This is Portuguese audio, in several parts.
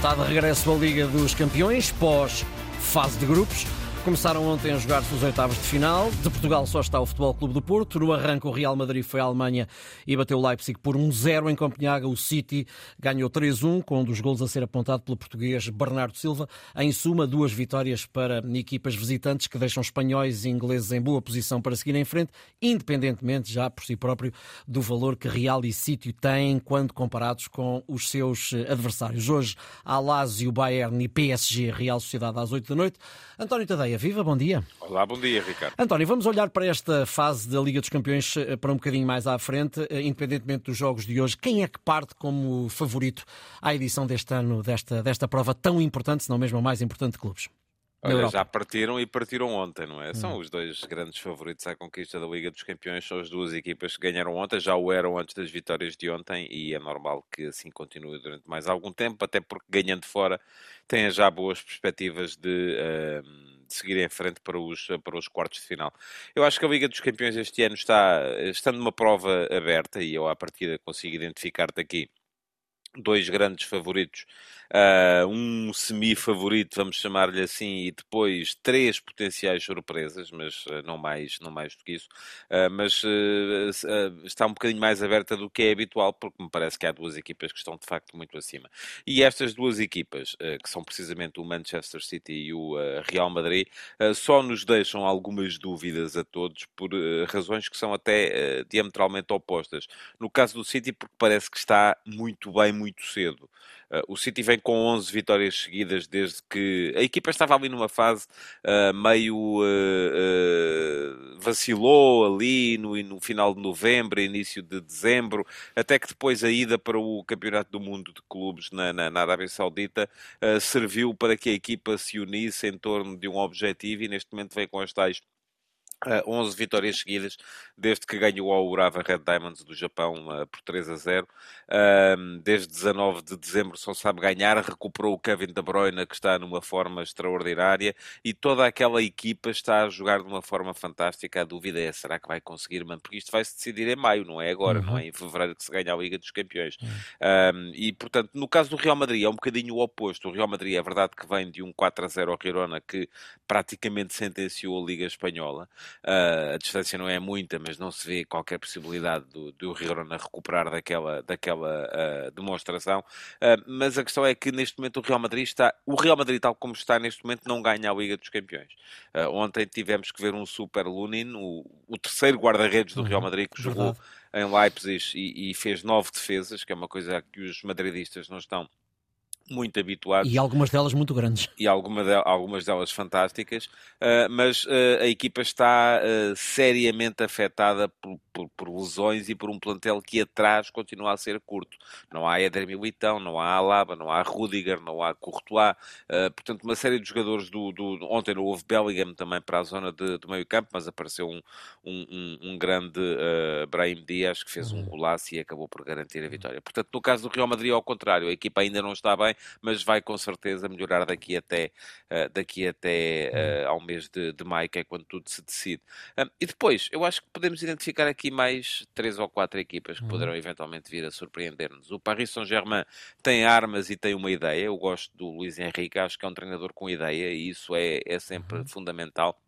Está de regresso a Liga dos Campeões, pós fase de grupos. Começaram ontem a jogar-se os oitavos de final. De Portugal só está o Futebol Clube do Porto. No arranque, o Real Madrid foi à Alemanha e bateu o Leipzig por 1-0 em Copenhaga. O City ganhou 3-1, com um dos gols a ser apontado pelo português Bernardo Silva. Em suma, duas vitórias para equipas visitantes que deixam espanhóis e ingleses em boa posição para seguir em frente, independentemente já por si próprio do valor que Real e City têm quando comparados com os seus adversários. Hoje, Lazio, Bayern e PSG, Real Sociedade às 8 da noite. António Tadei, Viva, bom dia. Olá, bom dia, Ricardo. António, vamos olhar para esta fase da Liga dos Campeões eh, para um bocadinho mais à frente, eh, independentemente dos jogos de hoje. Quem é que parte como favorito à edição deste ano, desta, desta prova tão importante, se não mesmo a mais importante de clubes? Olha, já partiram e partiram ontem, não é? Hum. São os dois grandes favoritos à conquista da Liga dos Campeões, são as duas equipas que ganharam ontem, já o eram antes das vitórias de ontem e é normal que assim continue durante mais algum tempo, até porque ganhando fora têm já boas perspectivas de, uh, de seguir em frente para os, para os quartos de final. Eu acho que a Liga dos Campeões este ano está, estando numa prova aberta e eu à partida consigo identificar daqui dois grandes favoritos, uh, um semi-favorito, vamos chamar-lhe assim, e depois três potenciais surpresas, mas uh, não, mais, não mais do que isso. Uh, mas está um bocadinho mais aberta do que é habitual, porque me parece que há duas equipas que estão de facto muito acima. E estas duas equipas, que são precisamente o Manchester City e o Real Madrid, só nos deixam algumas dúvidas a todos por razões que são até diametralmente opostas. No caso do City, porque parece que está muito bem muito cedo. Uh, o City vem com 11 vitórias seguidas desde que a equipa estava ali numa fase uh, meio uh, vacilou ali no, no, final de novembro, início de dezembro, até que depois a ida para o Campeonato do Mundo de Clubes na, na, na Arábia Saudita serviu para que a equipa se unisse em torno de um objetivo e neste momento vem com as tais Uh, 11 vitórias seguidas desde que ganhou ao Urawa Red Diamonds do Japão uh, por 3 a 0. Uh, desde 19 de dezembro só sabe ganhar, recuperou o Kevin De Bruyne que está numa forma extraordinária e toda aquela equipa está a jogar de uma forma fantástica. A dúvida é, será que vai conseguir, mano? Porque isto vai se decidir em maio, não é agora, uhum. não é em fevereiro que se ganha a Liga dos Campeões. Uhum. e portanto, no caso do Real Madrid é um bocadinho o oposto. O Real Madrid é verdade que vem de um 4 a 0 ao Girona que praticamente sentenciou a Liga Espanhola. Uh, a distância não é muita, mas não se vê qualquer possibilidade do, do Girona recuperar daquela, daquela uh, demonstração. Uh, mas a questão é que neste momento o Real Madrid está, o Real Madrid tal como está neste momento não ganha a Liga dos Campeões. ontem tivemos que ver um Super Lunin, o, o terceiro guarda-redes do Real uhum. Madrid que jogou em Leipzig e, e fez nove defesas, que é uma coisa que os madridistas não estão muito habituados. E algumas delas muito grandes. E alguma de, algumas delas fantásticas, uh, mas uh, a equipa está uh, seriamente afetada por, por, por, lesões e por um plantel que atrás continua a ser curto. Não há Éder Militão, não há Alaba, não há Rudiger, não há Courtois, portanto uma série de jogadores do, do... Ontem não houve Bellingham também para a zona de, do meio campo, mas apareceu um, um, um, grande Brahim Dias que fez um uhum. golaço e acabou por garantir a vitória. Portanto, no caso do Real Madrid, ao contrário, a equipa ainda não está bem, mas vai com certeza melhorar daqui até, uh, daqui até uh, ao mês de, de, maio, que é quando tudo se decide. e depois, eu acho que podemos identificar aqui mais três ou quatro equipas que uhum. poderão eventualmente vir a surpreender-nos. O Paris Saint-Germain tem armas e tem uma ideia. Eu gosto do Luís Henrique, acho que é um treinador com ideia e isso é, é sempre uhum. fundamental.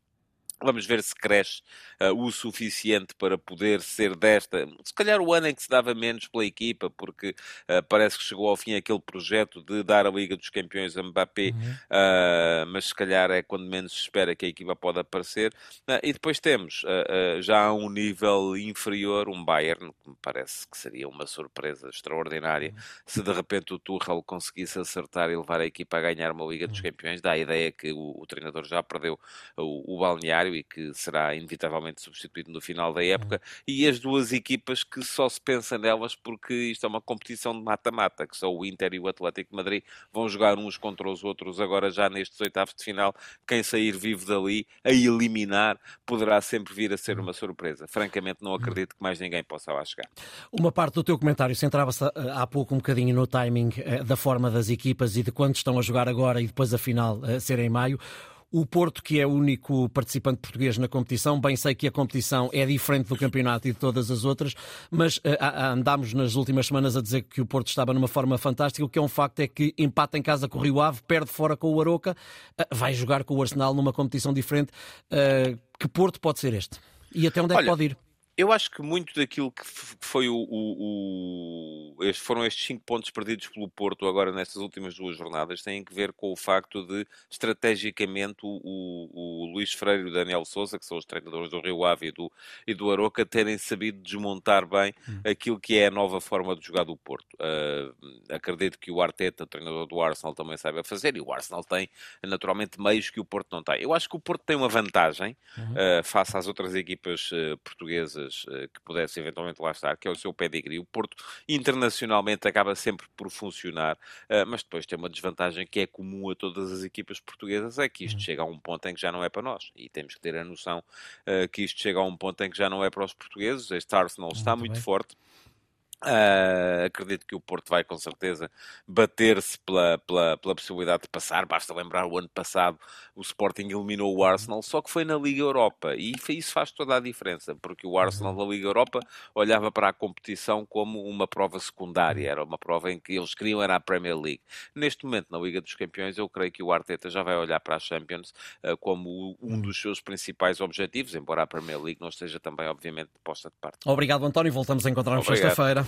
Vamos ver se cresce uh, o suficiente para poder ser desta. Se calhar o ano em que se dava menos pela equipa, porque uh, parece que chegou ao fim aquele projeto de dar a Liga dos Campeões a Mbappé, uhum. uh, mas se calhar é quando menos se espera que a equipa pode aparecer. e depois temos já a um nível inferior um Bayern, que me parece que seria uma surpresa extraordinária uhum. se de repente o Tuchel conseguisse acertar e levar a equipa a ganhar uma Liga dos uhum. Campeões. Dá a ideia que o, o treinador já perdeu o, o balneário e que será inevitavelmente substituído no final da época, uhum. e as duas equipas que só se pensa nelas porque isto é uma competição de mata-mata, que só o Inter e o Atlético de Madrid vão jogar uns contra os outros agora já nestes oitavos de final. Quem sair vivo dali a eliminar poderá sempre vir a ser uma surpresa. Francamente, não acredito que mais ninguém possa lá chegar. Uma parte do teu comentário centrava-se eh, há pouco um bocadinho no timing eh, da forma das equipas e de quando estão a jogar agora e depois a final a ser em maio. O Porto, que é o único participante português na competição, bem sei que a competição é diferente do campeonato e de todas as outras, mas uh, andámos nas últimas semanas a dizer que o Porto estava numa forma fantástica. O que é um facto é que empata em casa com o Rio Ave, perde fora com o Aroca, uh, vai jogar com o Arsenal numa competição diferente. Uh, que Porto pode ser este? E até onde é que pode ir? Eu acho que muito daquilo que foi o, o, o, foram estes cinco pontos perdidos pelo Porto agora nestas últimas duas jornadas têm que ver com o facto de estrategicamente o, Luís Freire e o Daniel Souza, que são os treinadores do Rio Ave e do, e do Aroca, terem sabido desmontar bem hum. aquilo que é a nova forma de jogar do Porto. Uh, acredito que o Arteta, treinador do Arsenal, também saiba fazer e o Arsenal tem naturalmente meios que o Porto não tem. Eu acho que o Porto tem uma vantagem uh, face às outras equipas uh, portuguesas eh, que pudesse eventualmente lá estar, que é o seu pedigree. O Porto internacionalmente acaba sempre por funcionar, uh, mas depois tem uma desvantagem que é comum a todas as equipas portuguesas, é que isto uhum. chega a um ponto em que já não é para nós. E temos que ter a noção uh, que isto chega a um ponto em que já não é para os portugueses. Este Arsenal está muito, muito forte Uh, acredito que o Porto vai com certeza bater-se pela, pela, pela, possibilidade de passar. Basta lembrar o ano passado o Sporting eliminou o Arsenal, só que foi na Liga Europa e isso faz toda a diferença, porque o Arsenal da Liga Europa olhava para a competição como uma prova secundária, era uma prova em que eles queriam era a Premier League. Neste momento, na Liga dos Campeões, eu creio que o Arteta já vai olhar para a Champions uh, como um dos seus principais objetivos, embora a Premier League não esteja também, obviamente, posta de parte. Obrigado, António. Voltamos a encontrar-nos sexta-feira.